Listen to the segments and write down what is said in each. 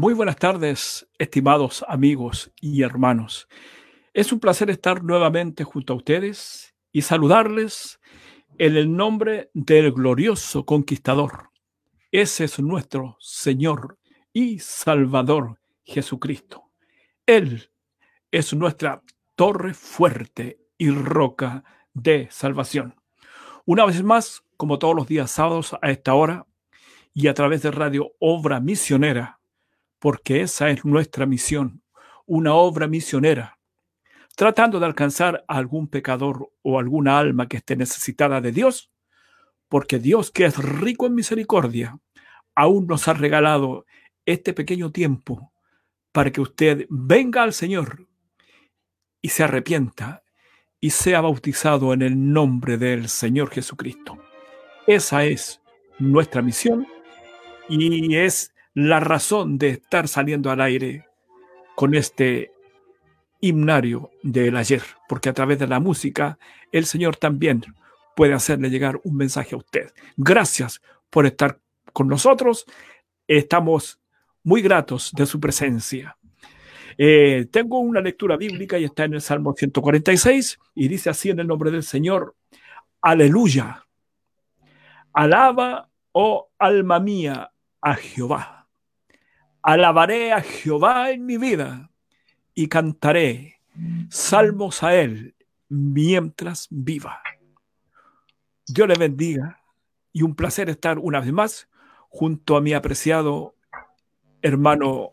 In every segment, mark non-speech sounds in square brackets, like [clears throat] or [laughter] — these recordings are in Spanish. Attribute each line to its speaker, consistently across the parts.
Speaker 1: Muy buenas tardes, estimados amigos y hermanos. Es un placer estar nuevamente junto a ustedes y saludarles en el nombre del glorioso conquistador. Ese es nuestro Señor y Salvador Jesucristo. Él es nuestra torre fuerte y roca de salvación. Una vez más, como todos los días sábados a esta hora y a través de Radio Obra Misionera, porque esa es nuestra misión, una obra misionera, tratando de alcanzar a algún pecador o alguna alma que esté necesitada de Dios, porque Dios, que es rico en misericordia, aún nos ha regalado este pequeño tiempo para que usted venga al Señor y se arrepienta y sea bautizado en el nombre del Señor Jesucristo. Esa es nuestra misión y es la razón de estar saliendo al aire con este himnario del ayer, porque a través de la música el Señor también puede hacerle llegar un mensaje a usted. Gracias por estar con nosotros. Estamos muy gratos de su presencia. Eh, tengo una lectura bíblica y está en el Salmo 146 y dice así en el nombre del Señor, aleluya. Alaba, oh alma mía, a Jehová Alabaré a Jehová en mi vida y cantaré salmos a Él mientras viva. Dios le bendiga y un placer estar una vez más junto a mi apreciado hermano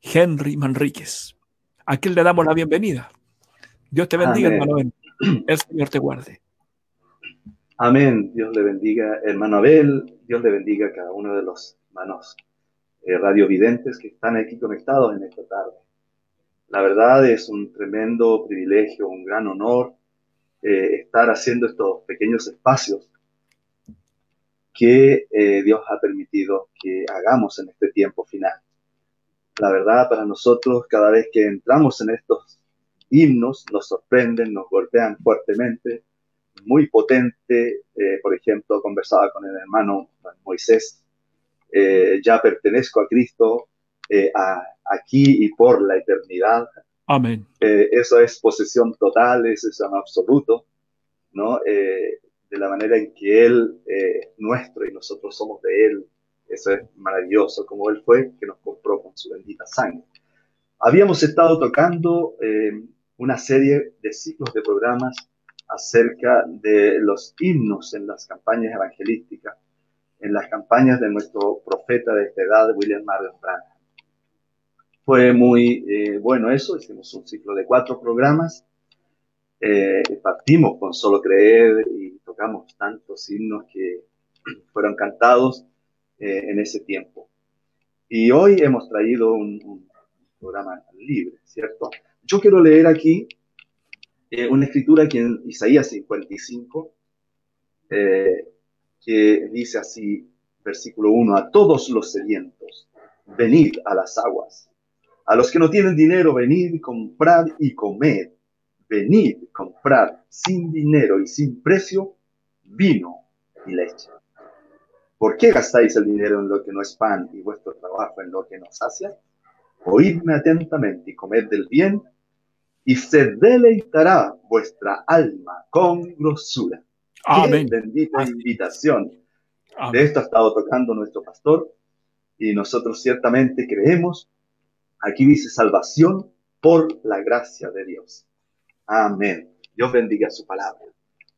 Speaker 1: Henry Manríquez, a quien le damos la bienvenida. Dios te bendiga, hermano El Señor te guarde.
Speaker 2: Amén. Dios le bendiga, hermano Abel. Dios le bendiga a cada uno de los hermanos eh, radiovidentes que están aquí conectados en esta tarde. La verdad es un tremendo privilegio, un gran honor eh, estar haciendo estos pequeños espacios que eh, Dios ha permitido que hagamos en este tiempo final. La verdad, para nosotros, cada vez que entramos en estos himnos, nos sorprenden, nos golpean fuertemente, muy potente. por ejemplo, conversaba con el hermano Moisés eh, ya pertenezco a Cristo eh, aquí y por la eternidad.
Speaker 1: Amén.
Speaker 2: Eh, eso es posesión total, eso es en absoluto, ¿no? de la manera en que Él es nuestro y nosotros somos de Él. Eso es maravilloso, como Él fue que nos compró con su bendita sangre. Habíamos estado tocando una serie de ciclos de programas acerca de los himnos en las campañas evangelísticas en las campañas de nuestro profeta de esta edad, William Marion Branham. Fue muy eh, bueno eso, hicimos un ciclo de cuatro programas, eh, partimos con Solo Creer y tocamos tantos himnos que [clears throat] fueron cantados eh, en ese tiempo. Y hoy hemos traído un, programa libre, ¿cierto? Yo quiero leer aquí una escritura que en Isaías 55, que dice así, versículo 1, a todos los sedientos, venid a las aguas. A los que no tienen dinero, venid, comprad y comed. Venid, comprad sin dinero y sin precio vino y leche. ¿Por qué gastáis el dinero en lo que no es pan y vuestro trabajo en lo que no sacia? Oídme atentamente y comed del bien, y se deleitará vuestra alma con grosura. Amén. bendita invitación. De esto ha estado tocando nuestro pastor y nosotros ciertamente creemos. Aquí dice salvación por la gracia de Dios. Amén. Dios bendiga su palabra.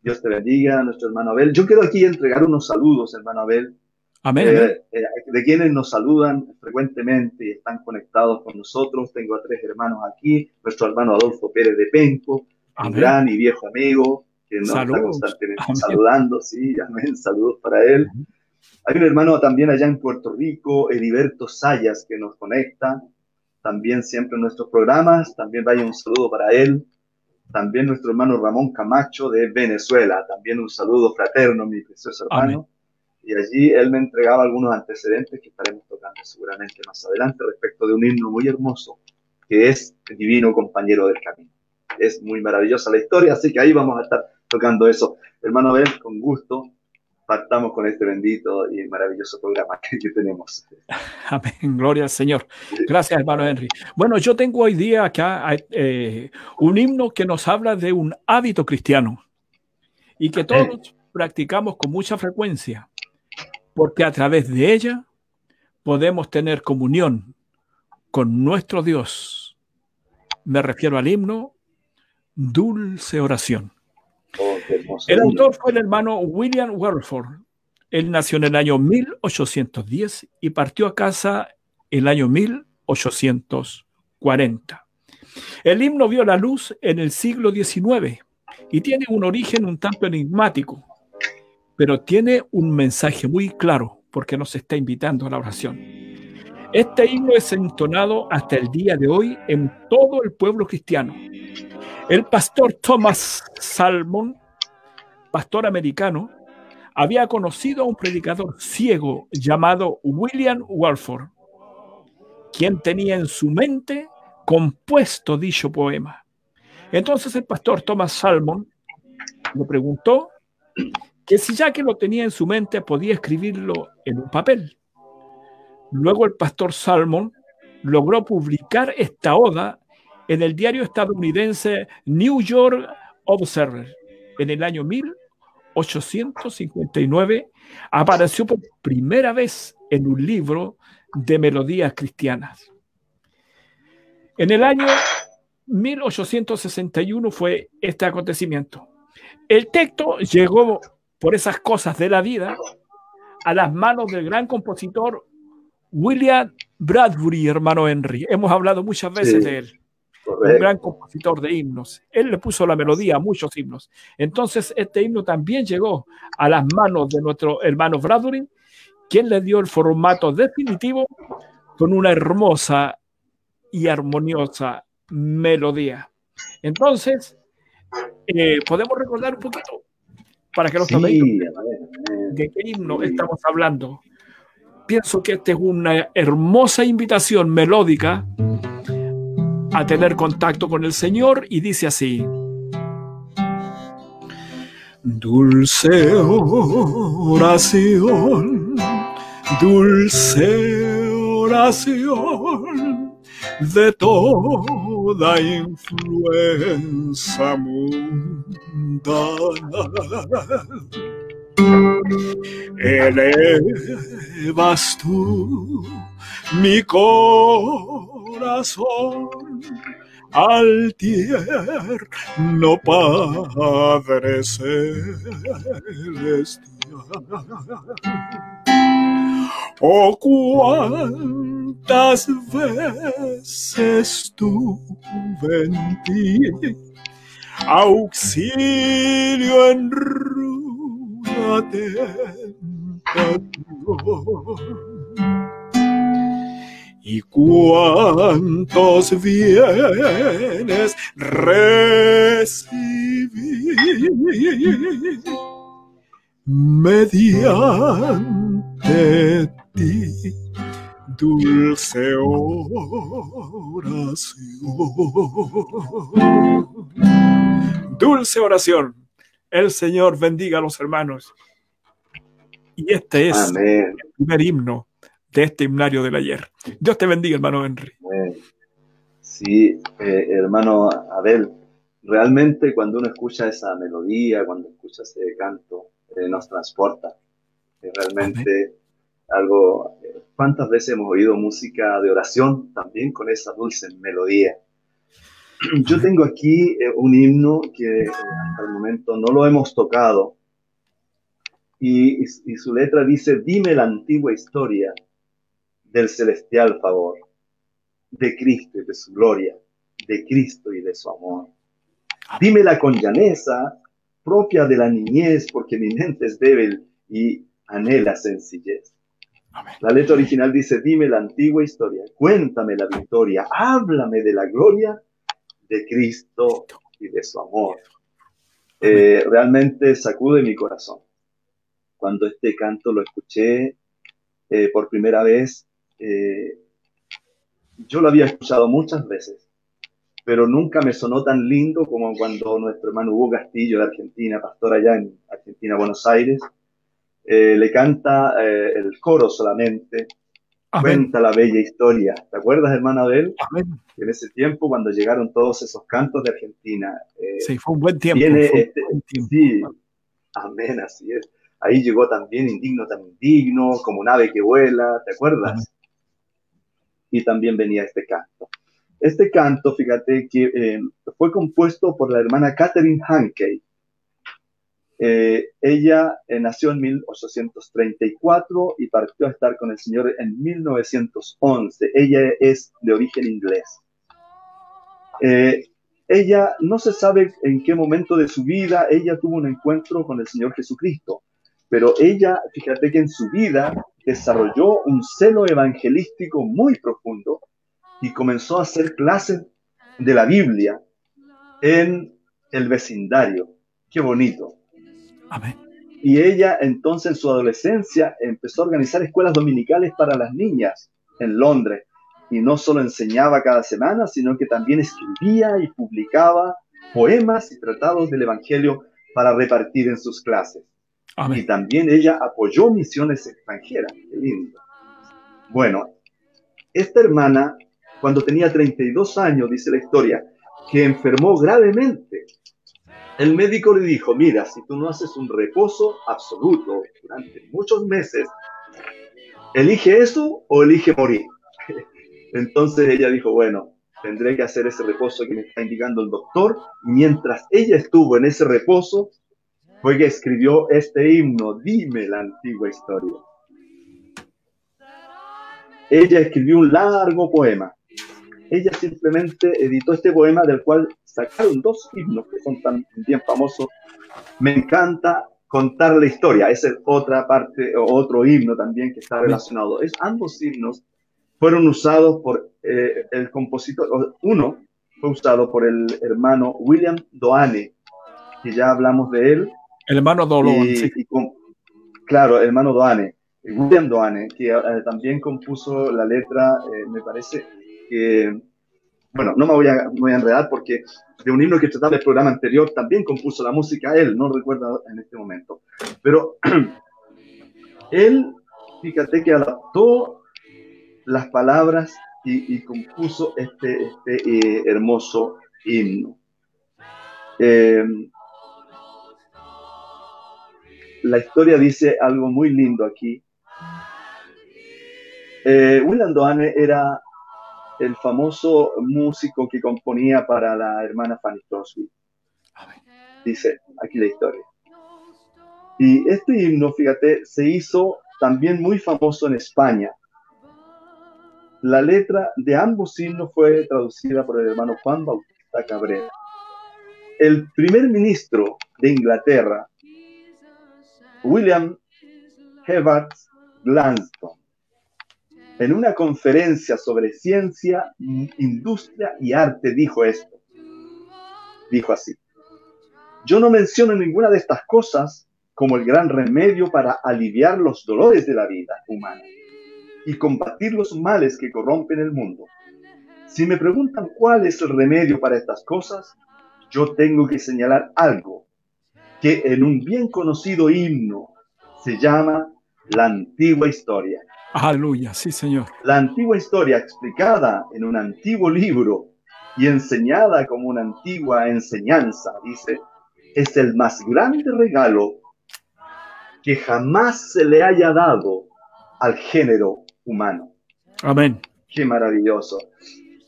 Speaker 2: Dios te bendiga, nuestro hermano Abel. Yo quiero aquí entregar unos saludos, hermano Abel.
Speaker 1: Amén. Eh,
Speaker 2: eh, de quienes nos saludan frecuentemente y están conectados con nosotros. Tengo a tres hermanos aquí. Nuestro hermano Adolfo Pérez de Penco, un gran y viejo amigo que nos está constantemente saludando, sí, amén, saludos para él. Hay un hermano también allá en Puerto Rico, Heriberto Sayas, que nos conecta, también siempre en nuestros programas, también vaya un saludo para él. También nuestro hermano Ramón Camacho de Venezuela, también un saludo fraterno, mi precioso hermano. Y allí él me entregaba algunos antecedentes que estaremos tocando seguramente más adelante respecto de un himno muy hermoso, que es Divino Compañero del Camino. Es muy maravillosa la historia, así que ahí vamos a estar tocando eso. Hermano Abel, con gusto, partamos con este bendito y maravilloso programa [laughs] que, tenemos. [laughs]
Speaker 1: Amén, gloria al Señor. Gracias, hermano Henry. Bueno, yo tengo hoy día acá eh, un himno que nos habla de un hábito cristiano y que todos practicamos con mucha frecuencia, porque a través de ella podemos tener comunión con nuestro Dios. Me refiero al himno Dulce Oración. El autor fue el hermano William Werford. Él nació en el año 1810 y partió a casa el año 1840. El himno vio la luz en el siglo XIX y tiene un origen un tanto enigmático, pero tiene un mensaje muy claro porque nos está invitando a la oración. Este himno es entonado hasta el día de hoy en todo el pueblo cristiano. El pastor Thomas Salmon pastor americano, había conocido a un predicador ciego llamado William Walford, quien tenía en su mente compuesto dicho poema. Entonces el pastor Thomas Salmon le preguntó que si ya que lo tenía en su mente podía escribirlo en un papel. Luego el pastor Salmon logró publicar esta oda en el diario estadounidense New York Observer en el año 1859, apareció por primera vez en un libro de melodías cristianas. En el año 1861 fue este acontecimiento. El texto llegó por esas cosas de la vida a las manos del gran compositor William Bradbury, hermano Henry. Hemos hablado muchas veces de él un gran compositor de himnos. Él le puso la melodía a muchos himnos. Entonces, este himno también llegó a las manos de nuestro hermano Bradbury, quien le dio el formato definitivo con una hermosa y armoniosa melodía. Entonces, eh, podemos recordar un poquito para que los sí, de qué himno estamos hablando. Pienso que esta es una hermosa invitación melódica a tener contacto con el Señor y dice así. Dulce oración, dulce oración de toda influencia mundana. Elevas tú mi corazón al tierno Padre Celestial. Oh, cuántas veces tuve en ti auxilio en ruda tentación y cuántos bienes recibí mediante ti, dulce oración. Dulce oración. El Señor bendiga a los hermanos. Y este es el primer himno de este himnario del ayer. Dios te bendiga, hermano Henry.
Speaker 2: Sí, eh, hermano Abel, realmente cuando uno escucha esa melodía, cuando escucha ese canto, eh, nos transporta. Es realmente algo... Eh, ¿Cuántas veces hemos oído música de oración también con esa dulce melodía? [clears throat] Yo tengo aquí un himno que hasta el momento no lo hemos tocado, y, y, su letra dice, dime la antigua historia del celestial favor, de Cristo y de su gloria, de Cristo y de su amor. Dímela con llaneza, propia de la niñez, porque mi mente es débil y anhela sencillez. La letra original dice, dime la antigua historia, cuéntame la victoria, háblame de la gloria de Cristo y de su amor. Eh, realmente sacude mi corazón. Cuando este canto lo escuché eh, por primera vez, eh, yo lo había escuchado muchas veces, pero nunca me sonó tan lindo como cuando nuestro hermano Hugo Castillo de Argentina, pastor allá en Argentina, Buenos Aires, eh, le canta eh, el coro solamente, cuenta la bella historia. ¿Te acuerdas, hermano Abel? En ese tiempo, cuando llegaron todos esos cantos de Argentina.
Speaker 1: Eh, sí, fue un buen tiempo.
Speaker 2: Este, sí, amén, así es. Ahí llegó también Indigno tan Indigno, como un ave que vuela, ¿te acuerdas? Y también venía este canto. Este canto, fíjate que eh, fue compuesto por la hermana Catherine Hankey. Eh, ella eh, nació en 1834 y partió a estar con el Señor en 1911. Ella es de origen inglés. ella no se sabe en qué momento de su vida ella tuvo un encuentro con el Señor Jesucristo, pero ella, fíjate que en su vida desarrolló un celo evangelístico muy profundo y comenzó a hacer clases de la Biblia en el vecindario. Qué bonito.
Speaker 1: Amén.
Speaker 2: Y ella entonces en su adolescencia empezó a organizar escuelas dominicales para las niñas en Londres. Y no solo enseñaba cada semana, sino que también escribía y publicaba poemas y tratados del Evangelio para repartir en sus clases. Y también ella apoyó misiones extranjeras. Qué lindo. Bueno, esta hermana cuando tenía 32 años, dice la historia, que enfermó gravemente. El médico le dijo, mira, si tú no haces un reposo absoluto durante muchos meses, elige eso o elige morir. [laughs] Entonces ella dijo, bueno, tendré que hacer ese reposo que me está indicando el doctor. Mientras ella estuvo en ese reposo, fue que escribió este himno, dime la antigua historia. Ella escribió un largo poema ella simplemente editó este poema del cual sacaron dos himnos que son tan bien famosos. Me encanta contar la historia, esa es otra parte, otro himno también que está relacionado. Es, ambos himnos fueron usados por eh, el compositor, uno fue usado por el hermano William Doane, que ya hablamos de él.
Speaker 1: El hermano Doane,
Speaker 2: sí. claro, el hermano Doane. William Doane, que eh, también compuso la letra, eh, me parece, que, bueno, no me voy, a, voy a enredar porque de un himno que trataba el programa anterior también compuso la música él, no recuerdo en este momento. Pero [clears throat] él, fíjate que adaptó las palabras y, compuso este, este eh, hermoso himno. La historia dice algo muy lindo aquí. Eh, William Doane era el famoso músico que componía para la hermana Fanny Crosby. Dice aquí la historia. Y este himno, fíjate, se hizo también muy famoso en España. La letra de ambos himnos fue traducida por el hermano Juan Bautista Cabrera. El primer ministro de Inglaterra, William Hewart Gladstone, en una conferencia sobre ciencia, industria y arte dijo esto. Dijo así, yo no menciono ninguna de estas cosas como el gran remedio para aliviar los dolores de la vida humana y combatir los males que corrompen el mundo. Si me preguntan cuál es el remedio para estas cosas, yo tengo que señalar algo que en un bien conocido himno se llama la antigua historia.
Speaker 1: Aleluya, sí, Señor.
Speaker 2: La antigua historia explicada en un antiguo libro y enseñada como una antigua enseñanza, dice, es el más grande regalo que jamás se le haya dado al género humano.
Speaker 1: Amén.
Speaker 2: Qué maravilloso.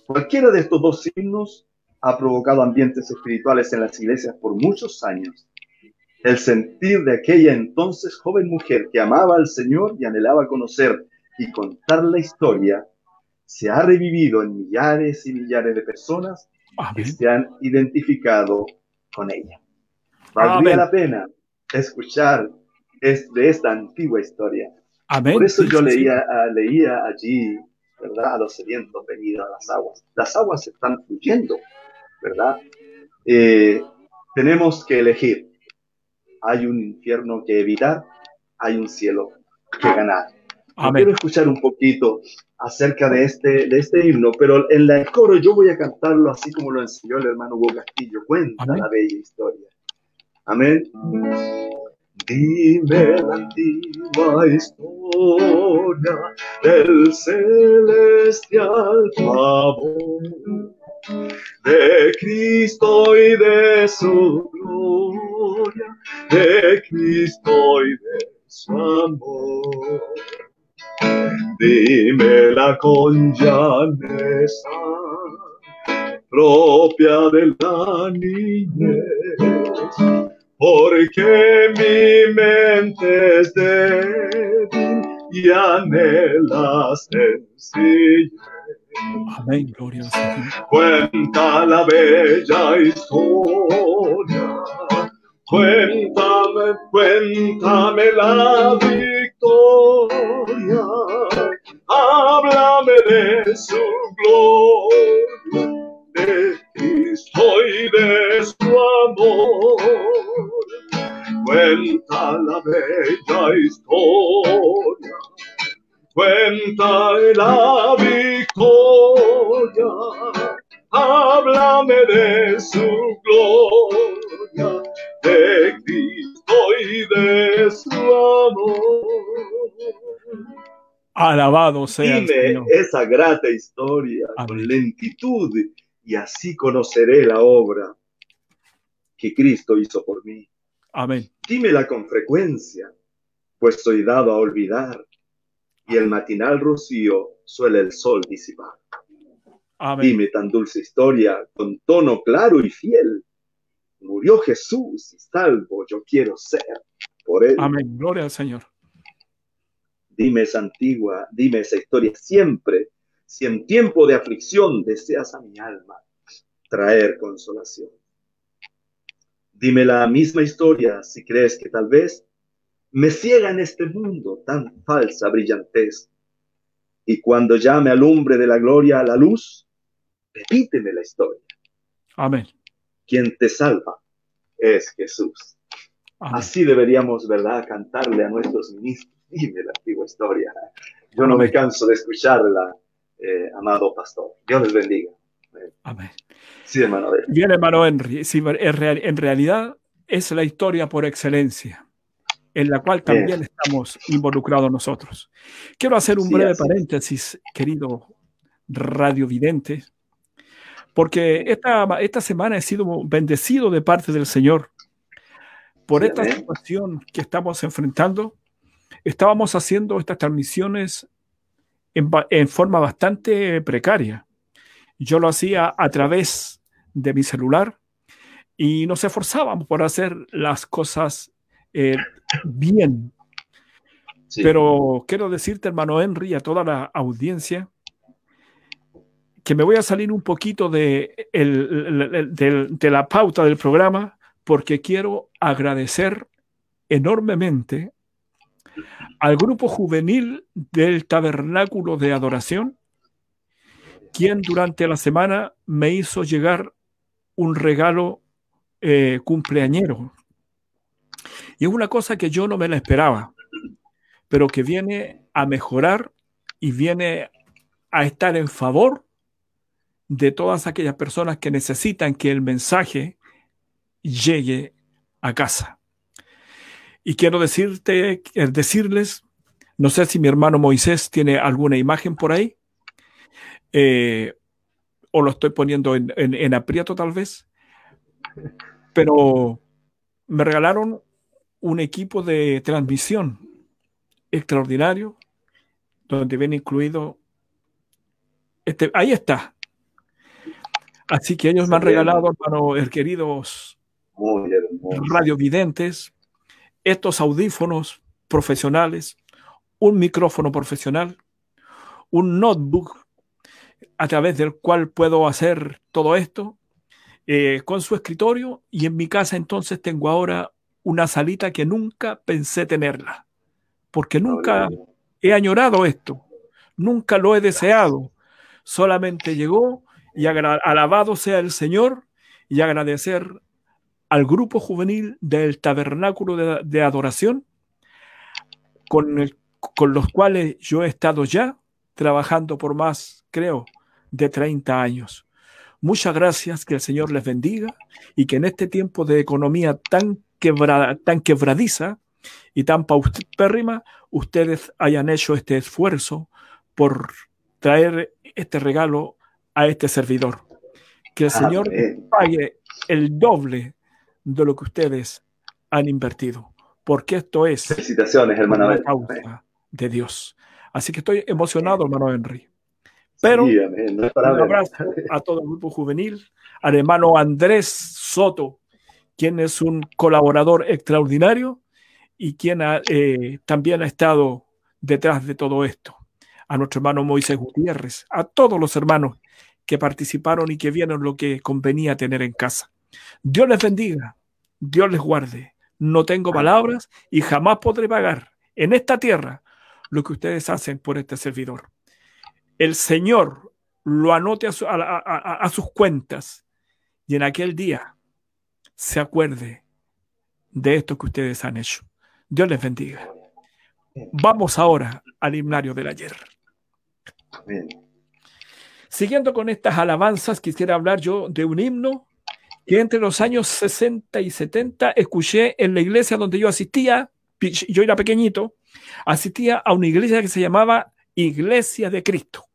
Speaker 2: Cualquiera de estos dos signos ha provocado ambientes espirituales en las iglesias por muchos años. El sentir de aquella entonces joven mujer que amaba al Señor y anhelaba conocer y contar la historia se ha revivido en millares y millares de personas que se han identificado con ella. Valdría la pena escuchar de esta antigua historia. Por eso yo leía, ah, leía allí, ¿verdad? A los sedientos venidos a las aguas. Las aguas están fluyendo, ¿verdad? Eh, tenemos que elegir. Hay un infierno que evitar, hay un cielo que ganar. Quiero escuchar un poquito acerca de este, de este himno, pero en el coro yo voy a cantarlo así como lo enseñó el hermano Hugo Castillo. Cuenta la bella historia. Amén. Dime la antigua historia del celestial favor de Cristo y de su gloria, de Cristo y de su amor. Dímela con llaneza propia de la niñez porque mi mente es débil y anhela sencillez.
Speaker 1: Amén, gloria.
Speaker 2: Cuenta la bella historia, cuéntame, cuéntame la victoria, háblame de su gloria, de Cristo y de su amor. Cuenta la bella historia, cuenta la victoria, háblame de su gloria, de Cristo y de su amor.
Speaker 1: Alabado sea. el
Speaker 2: Dime
Speaker 1: Señor.
Speaker 2: esa grata historia con lentitud y así conoceré la obra que Cristo hizo por mí.
Speaker 1: Amén.
Speaker 2: Dímela con frecuencia, pues soy dado a olvidar, y el matinal rocío suele el sol disipar.
Speaker 1: Amén.
Speaker 2: Dime tan dulce historia con tono claro y fiel. Murió Jesús y salvo yo quiero ser por él.
Speaker 1: Amén. Gloria al Señor.
Speaker 2: Dime esa antigua, dime esa historia siempre, si en tiempo de aflicción deseas a mi alma traer consolación. Dime la misma historia si crees que tal vez me ciega en este mundo tan falsa brillantez. Y cuando ya me alumbre de la gloria a la luz, repíteme la historia.
Speaker 1: Amén.
Speaker 2: Quien te salva es Jesús.
Speaker 1: Amén.
Speaker 2: Así deberíamos, ¿verdad?, cantarle a nuestros ministros. Dime la antigua historia. Yo no me canso de escucharla, eh, amado pastor. Dios les bendiga.
Speaker 1: Amén.
Speaker 2: Sí, hermano.
Speaker 1: Bien, hermano Henry. Sí, en realidad es la historia por excelencia, en la cual también estamos involucrados nosotros. Quiero hacer un
Speaker 2: Sí,
Speaker 1: breve
Speaker 2: así
Speaker 1: paréntesis, querido radiovidente, porque esta, esta semana he sido bendecido de parte del Señor por
Speaker 2: Sí,
Speaker 1: esta situación que estamos enfrentando. Estábamos haciendo estas transmisiones en forma bastante precaria. Yo lo hacía a través de mi celular y nos esforzábamos por hacer las cosas eh, bien.
Speaker 2: Sí.
Speaker 1: Pero quiero decirte, hermano Henry, a toda la audiencia, que me voy a salir un poquito de, el- el- el- del- de la pauta del programa porque quiero agradecer enormemente al grupo juvenil del Tabernáculo de Adoración, quien durante la semana me hizo llegar un regalo eh, cumpleañero. Y es una cosa que yo no me la esperaba, pero que viene a mejorar y viene a estar en favor de todas aquellas personas que necesitan que el mensaje llegue a casa. Y quiero decirte, eh, decirles, no sé si mi hermano Moisés tiene alguna imagen por ahí, eh, o lo estoy poniendo en, en- en aprieto tal vez, pero me regalaron un equipo de transmisión extraordinario, donde viene incluido, este, ahí está. Así que ellos me han regalado, hermano, eh, queridos radiovidentes, estos audífonos profesionales, un micrófono profesional, un notebook a través del cual puedo hacer todo esto eh, con su escritorio y en mi casa entonces tengo ahora una salita que nunca pensé tenerla, porque nunca he añorado esto, nunca lo he deseado, solamente llegó y alabado sea el Señor y agradecer al grupo juvenil del tabernáculo de, de adoración con, el- con los cuales yo he estado ya trabajando por más, creo, de 30 años. Muchas gracias, que el Señor les bendiga y que en este tiempo de economía tan tan quebradiza y tan paupérrima, ustedes hayan hecho este esfuerzo por traer este regalo a este servidor. Que el Señor pague el doble de lo que ustedes han invertido, porque esto es
Speaker 2: Felicitaciones, hermana
Speaker 1: la causa de Dios. Así que estoy emocionado, hermano Henry. Pero un abrazo a todo el grupo juvenil, al hermano Andrés Soto, quien es un colaborador extraordinario y quien eh, también ha estado detrás de todo esto. A nuestro hermano Moisés Gutiérrez, a todos los hermanos que participaron y que vieron lo que convenía tener en casa. Dios les bendiga, Dios les guarde. No tengo palabras y jamás podré pagar en esta tierra lo que ustedes hacen por este servidor. El Señor lo anote a, sus cuentas y en aquel día se acuerde de esto que ustedes han hecho. Dios les bendiga. Vamos ahora al himnario del ayer. Siguiendo con estas alabanzas, quisiera hablar yo de un himno que entre los años 60 y 70 escuché en la iglesia donde yo asistía, yo era pequeñito, asistía a una iglesia que se llamaba Iglesia de Cristo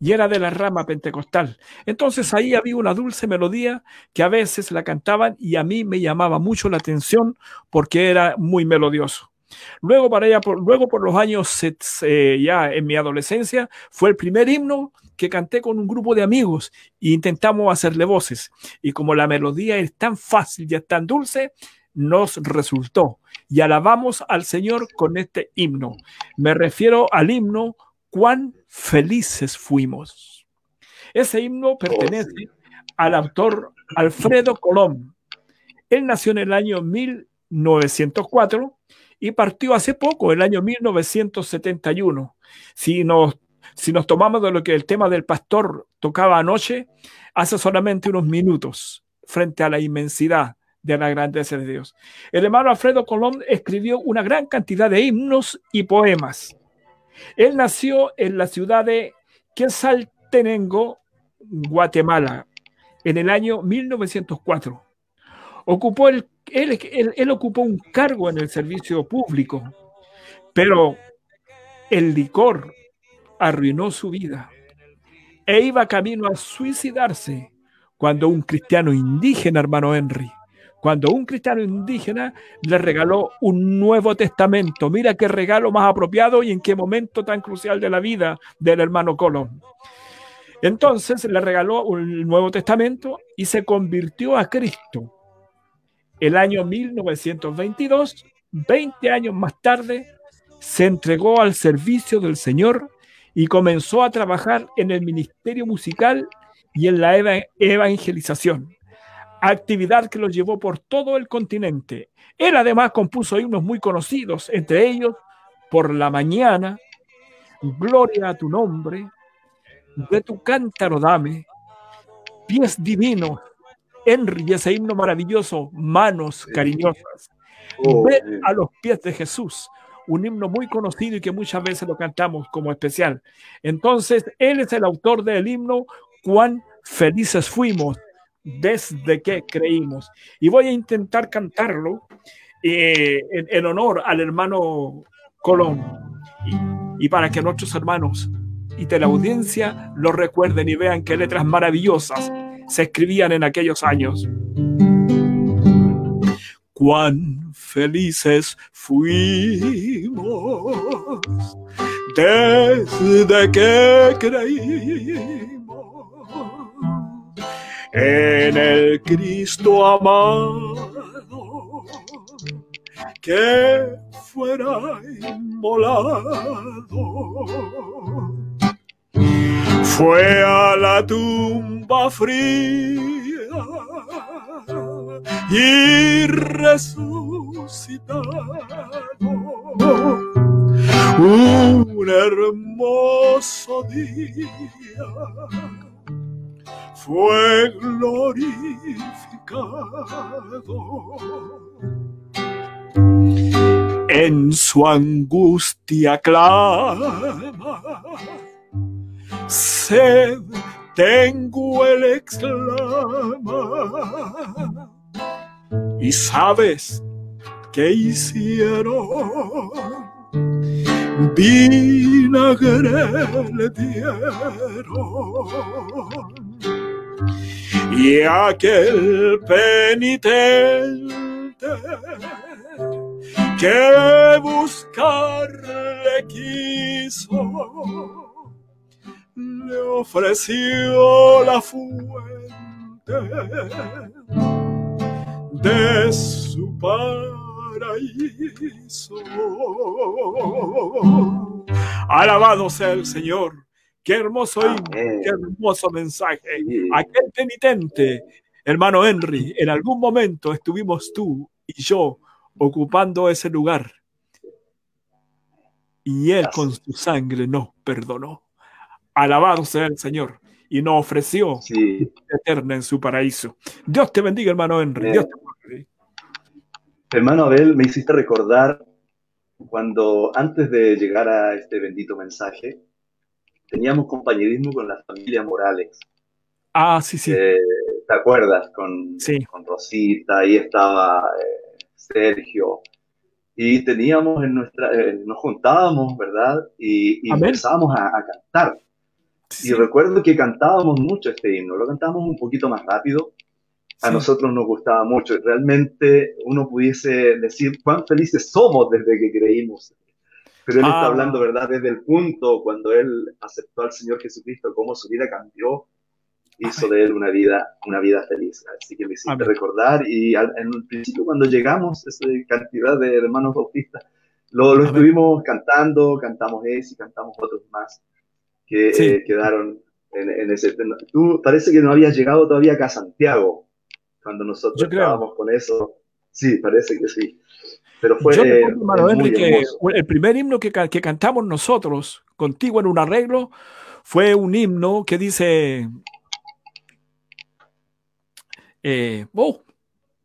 Speaker 1: y era de la rama pentecostal. Entonces ahí había una dulce melodía que a veces la cantaban y a mí me llamaba mucho la atención porque era muy melodioso. Luego, para ella, por, luego por los años eh, ya en mi adolescencia, fue el primer himno que canté con un grupo de amigos e intentamos hacerle voces. Y como la melodía es tan fácil y es tan dulce, nos resultó. Y alabamos al Señor con este himno. Me refiero al himno Cuán felices fuimos. Ese himno pertenece al autor Alfredo Colón. Él nació en el año 1904 y partió hace poco, el año 1971. Si nos, si nos tomamos de lo que el tema del pastor tocaba anoche, hace solamente unos minutos, frente a la inmensidad de la grandeza de Dios. El hermano Alfredo Colón escribió una gran cantidad de himnos y poemas. Él nació en la ciudad de Quetzaltenango, Guatemala, en el año 1904. Ocupó el él, ocupó un cargo en el servicio público, pero el licor arruinó su vida e iba camino a suicidarse cuando un cristiano indígena, hermano Henry, cuando un cristiano indígena le regaló un Nuevo Testamento. Mira qué regalo más apropiado y en qué momento tan crucial de la vida del hermano Colón. Entonces le regaló un Nuevo Testamento y se convirtió a Cristo el año 1922, 20 años más tarde, se entregó al servicio del Señor y comenzó a trabajar en el ministerio musical y en la evangelización, actividad que lo llevó por todo el continente. Él además compuso himnos muy conocidos, entre ellos Por la mañana, Gloria a tu nombre, de tu cántaro dame, pies divinos, Henry, ese himno maravilloso, manos cariñosas. Oh, Ven a los pies de Jesús, un himno muy conocido y que muchas veces lo cantamos como especial. Entonces, él es el autor del himno, cuán felices fuimos desde que creímos. Y voy a intentar cantarlo eh, en, honor al hermano Colón y, para que nuestros hermanos y de la audiencia lo recuerden y vean qué letras maravillosas se escribían en aquellos años. Cuán felices fuimos desde que creímos en el Cristo amado que fuera inmolado fue a la tumba fría y resucitado. Un hermoso día fue glorificado. En su angustia clama sed tengo el exclama. Y sabes que hicieron vinagre le dieron y aquel penitente que buscarle quiso le ofreció la fuente de su paraíso. Alabado sea el Señor. Qué hermoso himno, qué hermoso mensaje. Aquel penitente, hermano Henry, en algún momento estuvimos tú y yo ocupando ese lugar. Y Él con su sangre nos perdonó. Alabado sea el Señor. Y nos ofreció eterna en su paraíso. Dios te bendiga, hermano Henry. Dios te
Speaker 2: Hermano Abel, me hiciste recordar cuando antes de llegar a este bendito mensaje, teníamos compañerismo con la familia Morales.
Speaker 1: Ah, sí, sí.
Speaker 2: Eh, ¿Te acuerdas? Con, con Rosita, ahí estaba eh, Sergio. Y teníamos en nuestra, eh, nos juntábamos, ¿verdad? Y, empezábamos a, a cantar. Y recuerdo que cantábamos mucho este himno, lo cantábamos un poquito más rápido. A nosotros nos gustaba mucho. Realmente uno pudiese decir cuán felices somos desde que creímos. Pero él está ah. hablando, ¿verdad? Desde el punto cuando él aceptó al Señor Jesucristo, cómo su vida cambió, hizo de él una vida, una vida feliz. Así que me hiciste recordar. Y en el principio, cuando llegamos, esa cantidad de hermanos bautistas, lo, lo estuvimos cantando, cantamos ese y cantamos otros más que eh, quedaron en, ese tema. Tú parece que no habías llegado todavía acá a Santiago cuando nosotros estábamos con eso. Sí, parece que sí. Pero fue. Yo
Speaker 1: que el primer himno que, que, cantamos nosotros contigo en un arreglo fue un himno que dice. Eh, oh,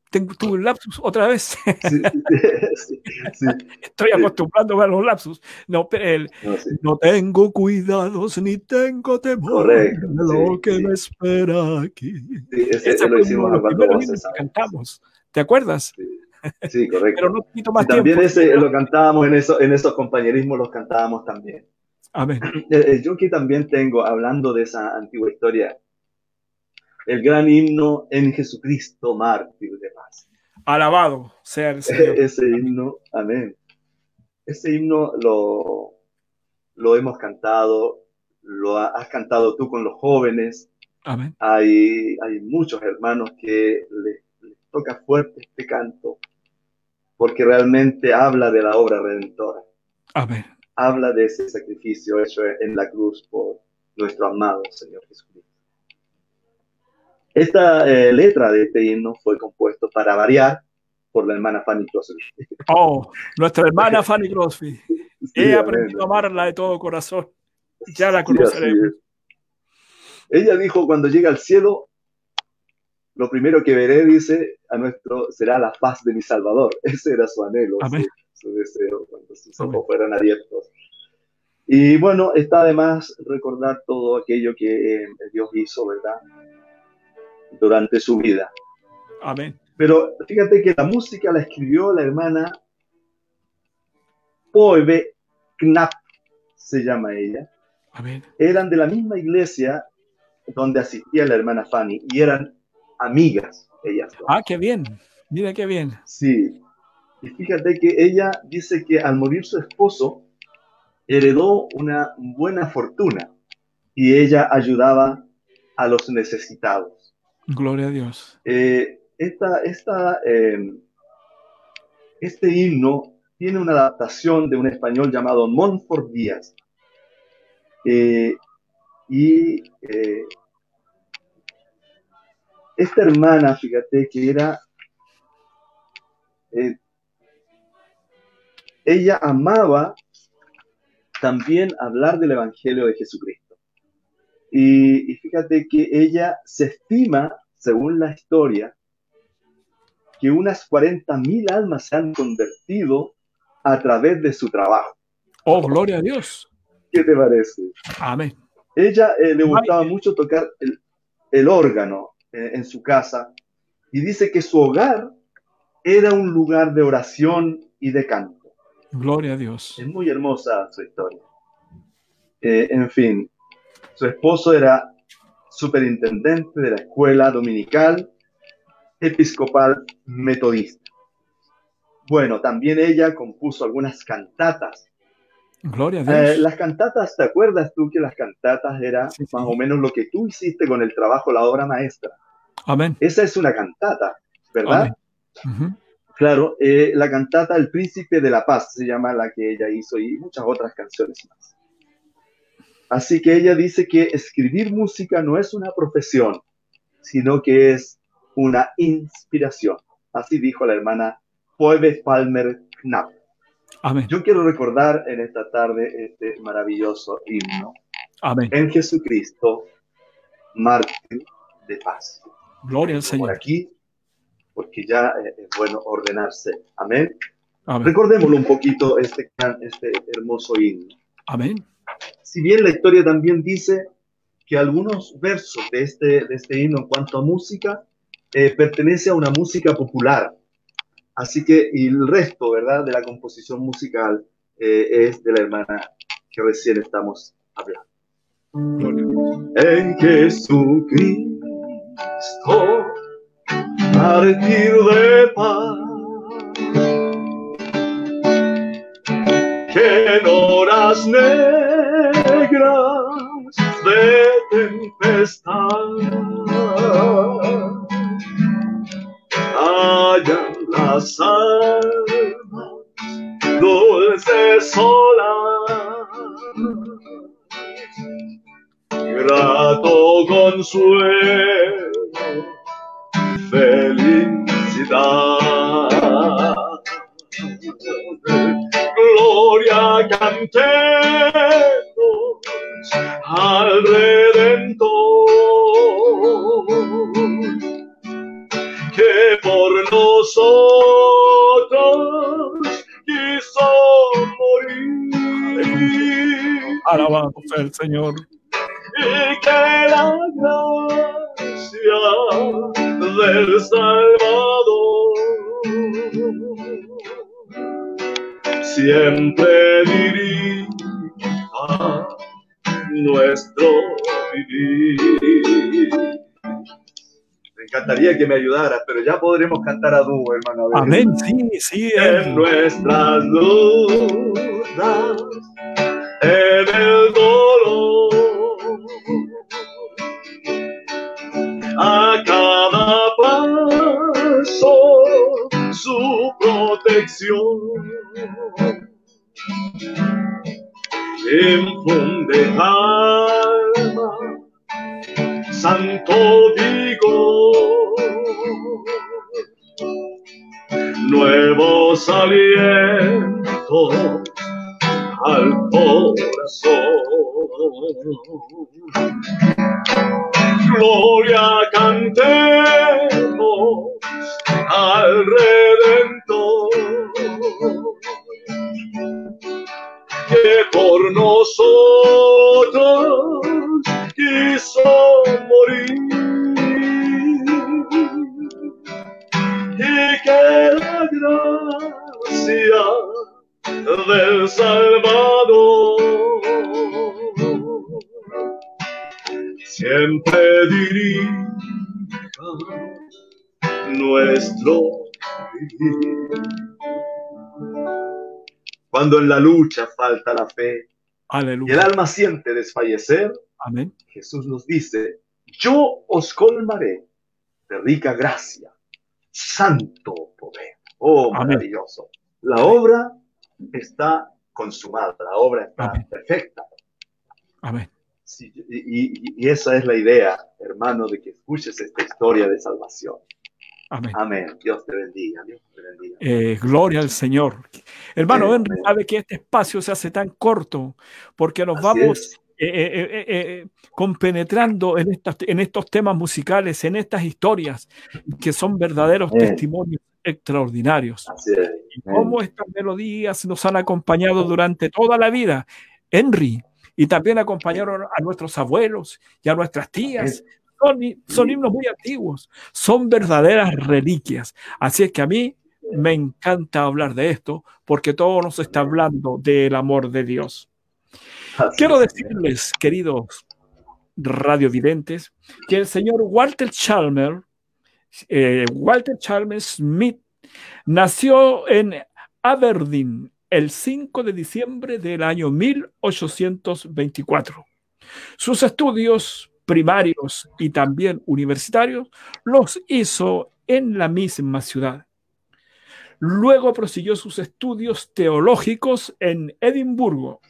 Speaker 1: tengo, tuve un lapsus otra vez. [laughs] Estoy acostumbrado a los lapsus. No, el, no, tengo cuidados ni tengo temor de lo que me espera aquí.
Speaker 2: ese, ese lo hicimos cuando
Speaker 1: cantamos. ¿Te acuerdas?
Speaker 2: Sí, correcto.
Speaker 1: Pero no quito más
Speaker 2: también ese lo cantábamos en, eso, en esos compañerismos, los cantábamos también.
Speaker 1: Amén. [clears throat]
Speaker 2: Yo que también tengo, hablando de esa antigua historia, el gran himno en Jesucristo, mártir de paz.
Speaker 1: Alabado sea el Señor. [laughs]
Speaker 2: Ese himno, amén. Ese himno lo, lo hemos cantado, lo has cantado tú con los jóvenes.
Speaker 1: Amén.
Speaker 2: Hay, hay muchos hermanos que les, toca fuerte este canto, porque realmente habla de la obra redentora.
Speaker 1: Amén.
Speaker 2: Habla de ese sacrificio hecho en la cruz por nuestro amado Señor Jesucristo. Esta eh, letra de este himno fue compuesto para variar por la hermana Fanny Crosby. [laughs]
Speaker 1: Oh, nuestra hermana Fanny Crosby. He aprendido a amarla de todo corazón. Ya la conoceremos.
Speaker 2: Ella dijo, cuando llegue al cielo, lo primero que veré, dice, a nuestro, será la paz de mi Salvador. [laughs] Ese era su anhelo, su, deseo, cuando sus ojos fueran abiertos. Y bueno, está además recordar todo aquello que eh, Dios hizo, ¿verdad? durante su vida.
Speaker 1: Amén.
Speaker 2: Pero fíjate que la música la escribió la hermana Poebe Knapp, se llama ella.
Speaker 1: Amén.
Speaker 2: Eran de la misma iglesia donde asistía la hermana Fanny y eran amigas ellas.
Speaker 1: Ah, qué bien. Mira qué bien.
Speaker 2: Sí. Y fíjate que ella dice que al morir su esposo heredó una buena fortuna y ella ayudaba a los necesitados.
Speaker 1: Gloria a Dios.
Speaker 2: Eh, esta, em, este himno tiene una adaptación de un español llamado Montfort Díaz. Eh, y eh, esta hermana, fíjate que era, ella amaba también hablar del Evangelio de Jesucristo. Y, fíjate que ella se estima, según la historia, que unas 40.000 almas se han convertido a través de su trabajo.
Speaker 1: Oh, gloria a Dios.
Speaker 2: ¿Qué te parece?
Speaker 1: Amén.
Speaker 2: Ella eh, le gustaba mucho tocar el, órgano eh, en su casa y dice que su hogar era un lugar de oración y de canto.
Speaker 1: Gloria a Dios.
Speaker 2: Es muy hermosa su historia. Eh, en fin, su esposo era superintendente de la escuela dominical episcopal metodista. Bueno, también ella compuso algunas cantatas.
Speaker 1: Gloria a Dios.
Speaker 2: Eh, las cantatas, ¿te acuerdas tú que las cantatas era más o menos lo que tú hiciste con el trabajo, la obra maestra?
Speaker 1: Amén.
Speaker 2: Esa es una cantata, ¿verdad? Claro, eh, la cantata El Príncipe de la Paz se llama la que ella hizo y muchas otras canciones más. Así que ella dice que escribir música no es una profesión, sino que es una inspiración. Así dijo la hermana Phoebe Palmer Knapp.
Speaker 1: Amén.
Speaker 2: Yo quiero recordar en esta tarde este maravilloso himno.
Speaker 1: Amén.
Speaker 2: En Jesucristo, mártir de paz.
Speaker 1: Gloria al Señor.
Speaker 2: Por aquí, porque ya es bueno ordenarse. Amén.
Speaker 1: Amén.
Speaker 2: Recordémoslo un poquito, este, este hermoso himno.
Speaker 1: Amén.
Speaker 2: Si bien la historia también dice que algunos versos de este, de este himno en cuanto a música eh, pertenece a una música popular. Así que y el resto, ¿verdad?, de la composición musical eh, es de la hermana que recién estamos hablando. En Jesucristo, partir de paz, que en horas negras de tempestad las almas dulces solas, grato consuelo, felicidad. Gloria cantemos al Redentor
Speaker 1: Alabado sea el Señor.
Speaker 2: Y que la gracia del Salvador siempre dirija nuestro vivir. Me encantaría que me ayudaras, pero ya podremos cantar a dúo, hermano.
Speaker 1: Amén, sí, sí.
Speaker 2: En nuestras dudas, en el dolor, a cada paso su protección. Infunde calma santo vigor, nuevos alientos Gloria cantemos al Redentor que por nosotros quiso morir y que la gracia del Salvador siempre dirija nuestro. Cuando en la lucha falta la fe
Speaker 1: Aleluya.
Speaker 2: y el alma siente desfallecer,
Speaker 1: Amén.
Speaker 2: Jesús nos dice, yo os colmaré de rica gracia, santo poder. Oh,
Speaker 1: Amén.
Speaker 2: maravilloso. La obra está consumada, la obra está
Speaker 1: Amén.
Speaker 2: perfecta.
Speaker 1: Amén.
Speaker 2: Sí, y, y- esa es la idea, hermano, de que escuches esta historia de salvación.
Speaker 1: Amén.
Speaker 2: Amén. Dios te bendiga. Dios te bendiga.
Speaker 1: Eh, gloria al Señor. Hermano. Henry sabe que este espacio se hace tan corto porque nos
Speaker 2: Así
Speaker 1: vamos
Speaker 2: es.
Speaker 1: eh, eh, eh, eh, compenetrando en, estas, en estos temas musicales, en estas historias que son verdaderos testimonios extraordinarios. Y cómo estas melodías nos han acompañado durante toda la vida. Henry, y también acompañaron a nuestros abuelos y a nuestras tías. Son, son himnos muy antiguos, son verdaderas reliquias. Así es que a mí me encanta hablar de esto porque todo nos está hablando del amor de Dios. Quiero decirles, queridos radiovidentes, que el señor Walter Chalmers, eh, Walter Chalmers Smith, nació en Aberdeen el 5 de diciembre del año 1824. Sus estudios primarios y también universitarios los hizo en la misma ciudad. Luego prosiguió sus estudios teológicos en Edimburgo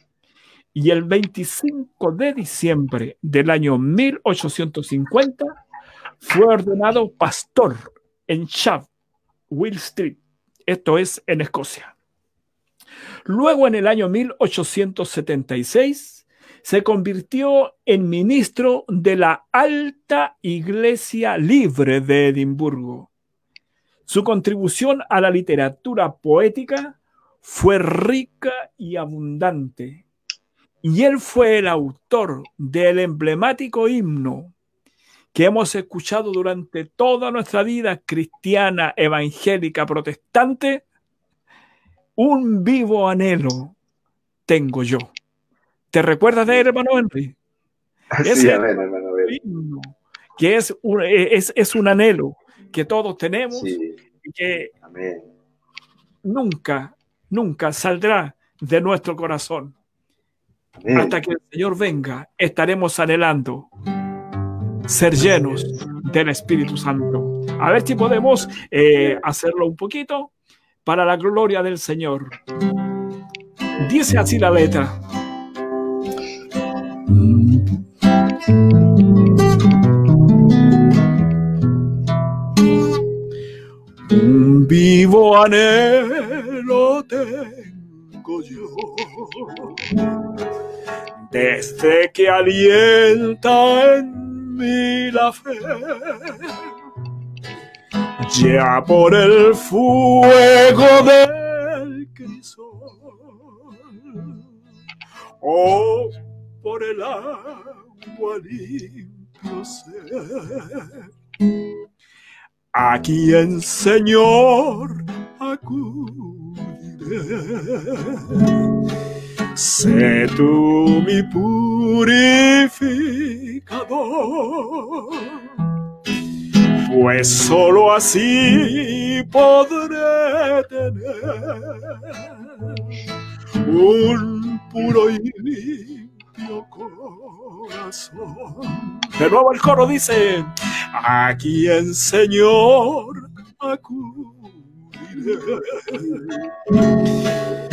Speaker 1: y el 25 de diciembre del año 1850 fue ordenado pastor en Shaw, Will Street, esto es en Escocia. Luego en el año 1876 se convirtió en ministro de la Alta Iglesia Libre de Edimburgo. Su contribución a la literatura poética fue rica y abundante, y él fue el autor del emblemático himno que hemos escuchado durante toda nuestra vida cristiana, evangélica, protestante, un vivo anhelo tengo yo. ¿Te recuerdas de él, hermano Henry? [laughs]
Speaker 2: Sí, hermano
Speaker 1: que es un, es, es un anhelo, que todos tenemos y que nunca, nunca saldrá de nuestro corazón. Hasta que el Señor venga, estaremos anhelando ser llenos del Espíritu Santo. A ver si podemos eh, hacerlo un poquito para la gloria del Señor. Dice así la letra. Un vivo anhelo tengo yo desde que alienta en mí la fe. Ya por el fuego del crisol o por el agua limpio ser a quien Señor acudiré. Sé tú mi purificador, pues solo así podré tener un puro y limpio corazón. De nuevo el coro dice, a quien Señor acudiré.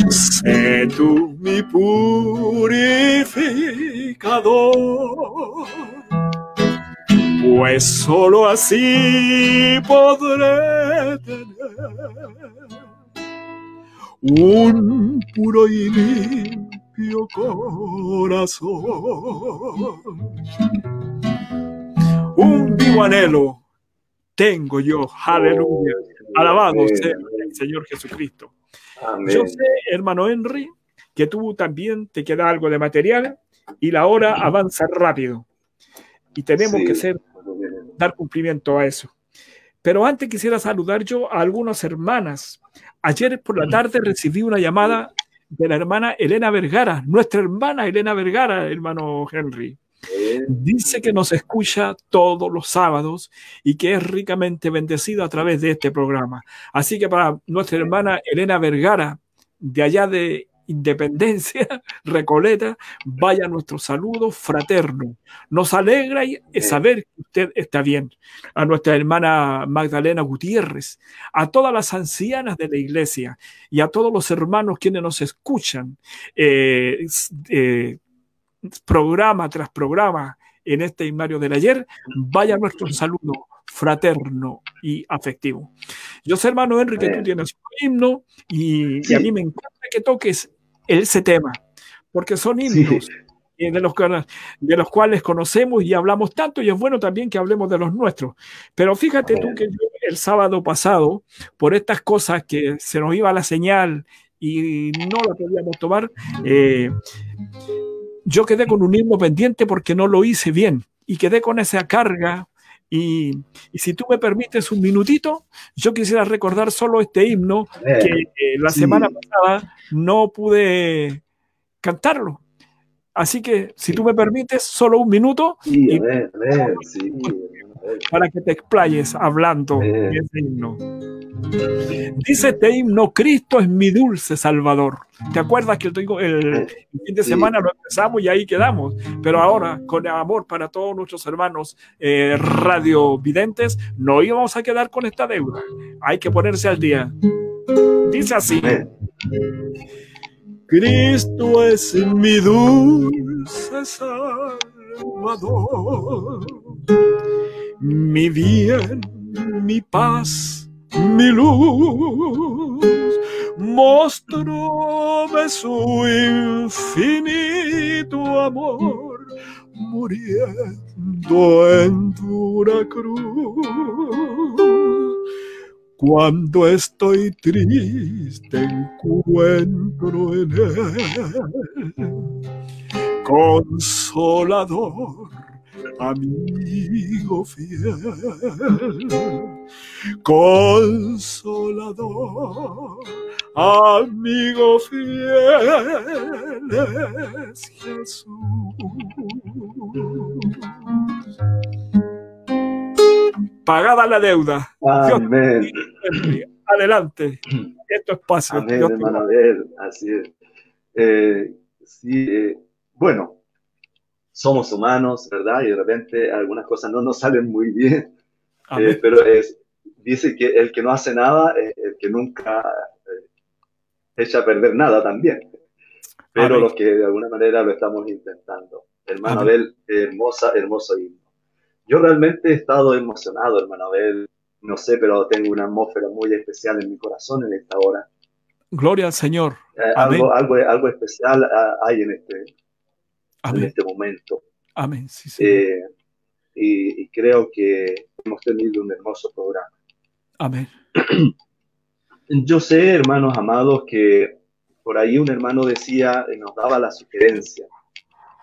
Speaker 1: Sé tú mi purificador, pues solo así podré tener un puro y limpio corazón un vivo anhelo tengo yo. Aleluya. Alabado sea el Señor Jesucristo. Yo sé, hermano Henry, que tú también te queda algo de material y la hora avanza rápido. Y tenemos que ser, dar cumplimiento a eso. Pero antes quisiera saludar yo a algunas hermanas. Ayer por la tarde recibí una llamada de la hermana Elena Vergara, nuestra hermana Elena Vergara, hermano Henry. Dice que nos escucha todos los sábados y que es ricamente bendecido a través de este programa. Así que para nuestra hermana Elena Vergara, de allá de Independencia, [laughs] Recoleta, vaya nuestro saludo fraterno. Nos alegra saber que usted está bien. A nuestra hermana Magdalena Gutiérrez, a todas las ancianas de la iglesia y a todos los hermanos quienes nos escuchan. Eh, eh, programa tras programa en este himnario del ayer, vaya nuestro saludo fraterno y afectivo. Yo sé, hermano Enrique, que tú tienes un himno y, a mí me encanta que toques ese tema, porque son himnos de, los, de los cuales conocemos y hablamos tanto, y es bueno también que hablemos de los nuestros. Pero fíjate tú que el sábado pasado, por estas cosas que se nos iba la señal y no la podíamos tomar, eh, yo quedé con un himno pendiente porque no lo hice bien y quedé con esa carga Y, si tú me permites un minutito, yo quisiera recordar solo este himno que eh, la semana pasada no pude cantarlo. Así que, si tú me permites, solo un minuto. Para que te explayes hablando de ese himno. Dice este himno, Cristo es mi dulce Salvador. ¿Te acuerdas que el, el fin de semana lo empezamos y ahí quedamos? Pero ahora, con amor para todos nuestros hermanos eh, radiovidentes, no íbamos a quedar con esta deuda. Hay que ponerse al día. Dice así. Cristo es mi dulce Salvador, mi bien, mi paz mi luz, mostróme su infinito amor, muriendo en dura cruz. Cuando estoy triste encuentro en él consolador amigo fiel, consolador, amigo fiel es Jesús. Pagada la deuda.
Speaker 2: Amén.
Speaker 1: adelante. Esto es espacio.
Speaker 2: Amén, hermano Así es. Eh, sí, eh, bueno, somos humanos, ¿verdad? Y de repente algunas cosas no nos salen muy bien. [laughs] Eh, pero es, dice que el que no hace nada es el que nunca eh, echa a perder nada también. Pero los que de alguna manera lo estamos intentando. Hermano Abel, hermosa, hermoso himno. Yo realmente he estado emocionado, hermano Abel. No sé, pero tengo una atmósfera muy especial en mi corazón en esta hora.
Speaker 1: Gloria al Señor.
Speaker 2: Eh, algo, algo, algo especial ah, hay en este, en este momento.
Speaker 1: Amén. Sí,
Speaker 2: eh, y, creo que hemos tenido un hermoso programa.
Speaker 1: Amén. [clears throat]
Speaker 2: Yo sé, hermanos amados, que por ahí un hermano decía, nos daba la sugerencia,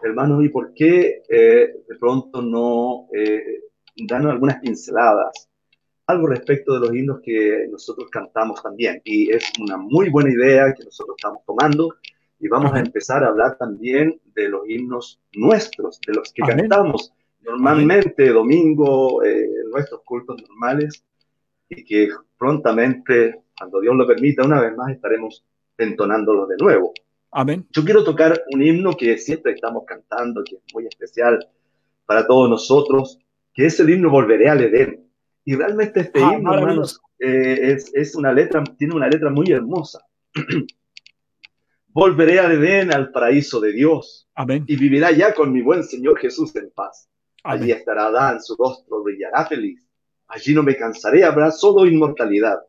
Speaker 2: hermanos, ¿y por qué eh, de pronto no eh, dan algunas pinceladas? Algo respecto de los himnos que nosotros cantamos también. Y es una muy buena idea que nosotros estamos tomando y vamos a empezar a hablar también de los himnos nuestros, de los que cantamos normalmente domingo eh, en nuestros cultos normales y que prontamente, cuando Dios lo permita, una vez más estaremos entonándolos de nuevo.
Speaker 1: Amén.
Speaker 2: Yo quiero tocar un himno que siempre estamos cantando, que es muy especial para todos nosotros, que es el himno Volveré al Edén. Y realmente este ah, himno, hermanos, eh, es, es, una letra, tiene una letra muy hermosa. [clears throat] Volveré a Edén, al paraíso de Dios.
Speaker 1: Amén.
Speaker 2: Y vivirá ya con mi buen Señor Jesús en paz. Allí estará Adán, su rostro brillará feliz. Allí no me cansaré, habrá solo inmortalidad.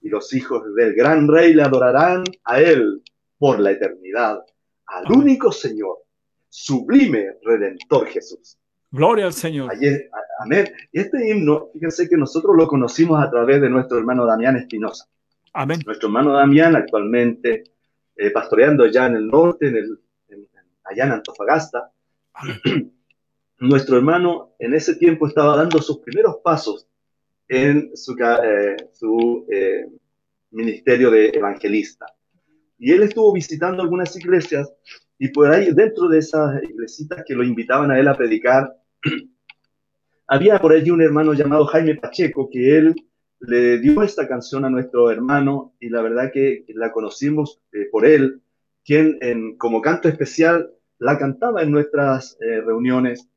Speaker 2: Y los hijos del gran rey le adorarán a él por la eternidad. Al único Señor, sublime Redentor Jesús.
Speaker 1: Gloria al Señor.
Speaker 2: amén. Y este himno, fíjense que nosotros lo conocimos a través de nuestro hermano Damián Espinosa.
Speaker 1: Amén.
Speaker 2: Nuestro hermano Damián actualmente eh, pastoreando ya en el norte, en el, allá en Antofagasta. [clears throat] Nuestro hermano en ese tiempo estaba dando sus primeros pasos en su, eh, eh, ministerio de evangelista. Y él estuvo visitando algunas iglesias y por ahí, dentro de esas iglesitas que lo invitaban a él a predicar, [clears throat] había por allí un hermano llamado Jaime Pacheco que él le dio esta canción a nuestro hermano y la verdad que la conocimos eh, por él, quien en, como canto especial la cantaba en nuestras eh, reuniones.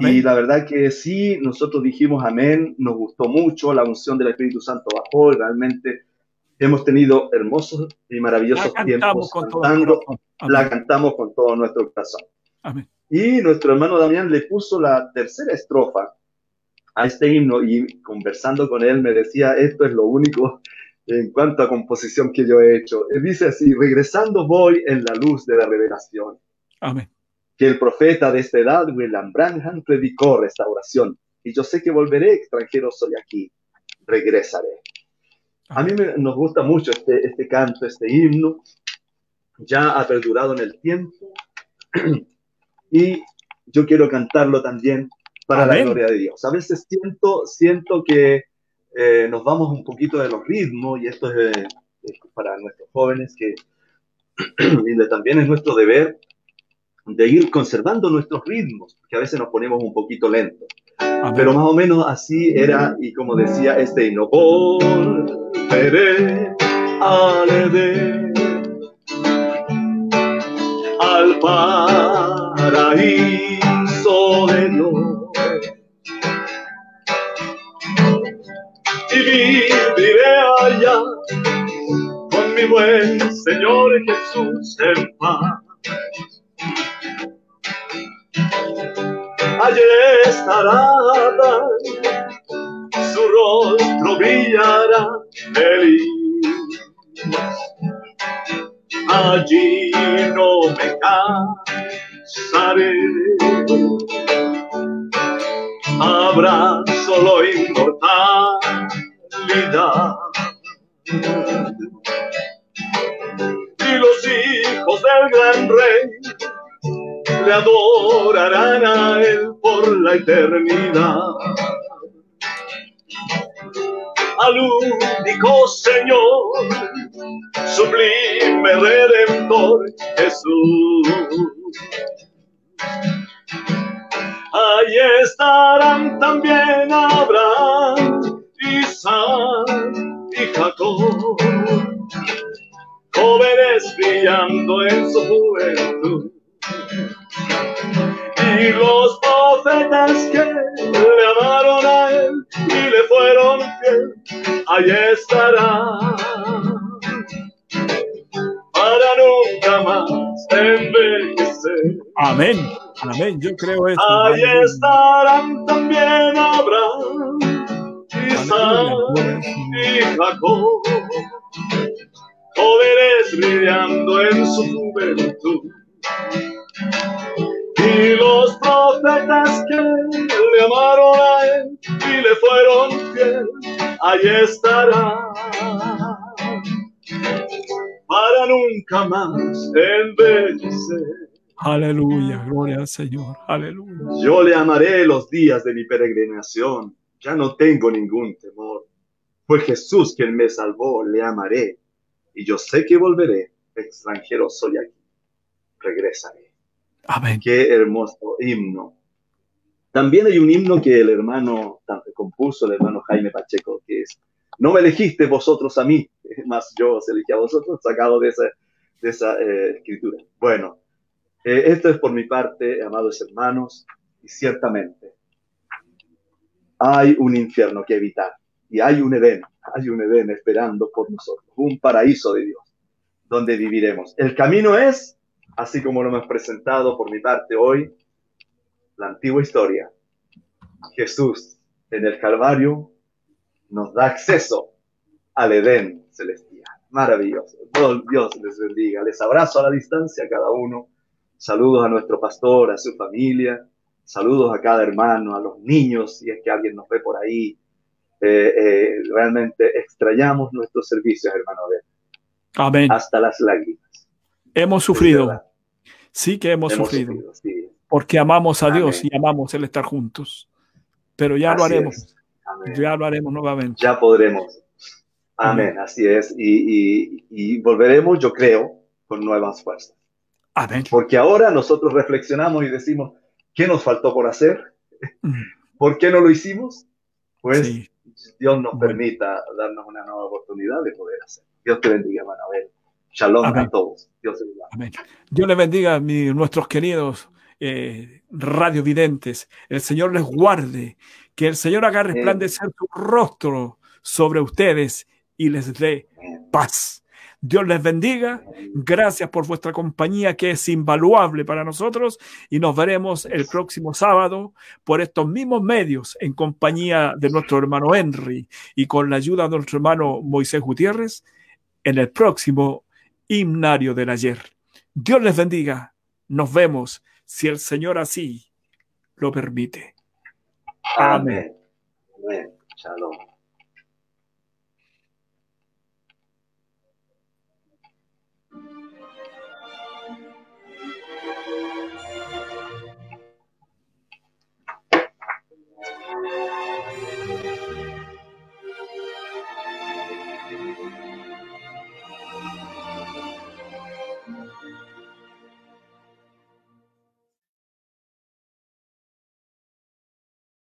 Speaker 2: Y la verdad que sí, nosotros dijimos amén, nos gustó mucho, la unción del Espíritu Santo bajó realmente hemos tenido hermosos y maravillosos tiempos cantando, la cantamos con todo nuestro corazón. Y nuestro hermano Damián le puso la tercera estrofa a este himno y conversando con él me decía, esto es lo único en cuanto a composición que yo he hecho. Dice así, regresando voy en la luz de la revelación.
Speaker 1: Amén.
Speaker 2: Que el profeta de esta edad, William Branham, predicó restauración. Y yo sé que volveré, extranjero soy aquí, regresaré. A mí me, nos gusta mucho este, este canto, este himno. Ya ha perdurado en el tiempo. [clears throat] y yo quiero cantarlo también para la gloria de Dios. A veces siento, siento que eh, nos vamos un poquito de los ritmos y esto es, eh, para nuestros jóvenes que [clears throat] también es nuestro deber de ir conservando nuestros ritmos, que a veces nos ponemos un poquito lentos. Pero más o menos así era, y como decía este himno, volveré al Edén, al paraíso de Dios. Y viviré allá con mi buen Señor Jesús en paz. allí estará su rostro brillará feliz. Allí no me cansaré, habrá solo Y los hijos del gran rey le adorarán a Él por la eternidad. Al único Señor, sublime Redentor Jesús. Ahí estarán también Abraham, Isaac y Jacob, jóvenes brillando en su juventud y los profetas que le amaron a él y le fueron fiel, allí estará. Para nunca más envejecer.
Speaker 1: Amén, amén, yo creo eso.
Speaker 2: Allí estarán también Abraham, Isaac y Jacob, jóvenes brillando en su juventud y los profetas que le amaron a él y le fueron fiel, allí estará. Para nunca más envejecer.
Speaker 1: Aleluya, gloria al Señor, aleluya.
Speaker 2: Yo le amaré los días de mi peregrinación, ya no tengo ningún temor. Fue Jesús quien me salvó, le amaré, y yo sé que volveré, extranjero soy aquí, regresaré. Qué hermoso himno. También hay un himno que el hermano compuso, el hermano Jaime Pacheco, que es No me elegiste vosotros a mí, [laughs] más yo os elegí a vosotros, sacado de esa, de esa eh, escritura. Bueno, eh, esto es por mi parte, amados hermanos, y ciertamente hay un infierno que evitar y hay un Edén, hay un Edén esperando por nosotros, un paraíso de Dios donde viviremos. El camino es así como lo hemos presentado por mi parte hoy, la antigua historia. Jesús en el Calvario nos da acceso al Edén celestial. Maravilloso. Dios les bendiga. Les abrazo a la distancia a cada uno. Saludos a nuestro pastor, a su familia. Saludos a cada hermano, a los niños, si es que alguien nos ve por ahí. Eh, eh, realmente extrañamos nuestros servicios, hermano.
Speaker 1: Amén.
Speaker 2: Hasta las lágrimas.
Speaker 1: Hemos sufrido. Sí que hemos, sufrido. Porque amamos a Dios y amamos el estar juntos. Pero ya lo haremos. Ya lo haremos nuevamente.
Speaker 2: Ya podremos. Amén, así es. Y, volveremos, yo creo, con nuevas fuerzas.
Speaker 1: Amén.
Speaker 2: Porque ahora nosotros reflexionamos y decimos, ¿qué nos faltó por hacer? Mm. ¿Por qué no lo hicimos? Pues Dios nos permita darnos una nueva oportunidad de poder hacer. Dios te bendiga, Manuel. Shalom a todos. Dios,
Speaker 1: Amén. Dios les bendiga a nuestros queridos eh, radiovidentes. El Señor les guarde. Que el Señor haga resplandecer su rostro sobre ustedes y les dé paz. Dios les bendiga. Gracias por vuestra compañía que es invaluable para nosotros y nos veremos el próximo sábado por estos mismos medios en compañía de nuestro hermano Henry y con la ayuda de nuestro hermano Moisés Gutiérrez en el próximo himnario del ayer. Dios les bendiga. Nos vemos si el Señor así lo permite.
Speaker 2: Amén. Amén. Shalom.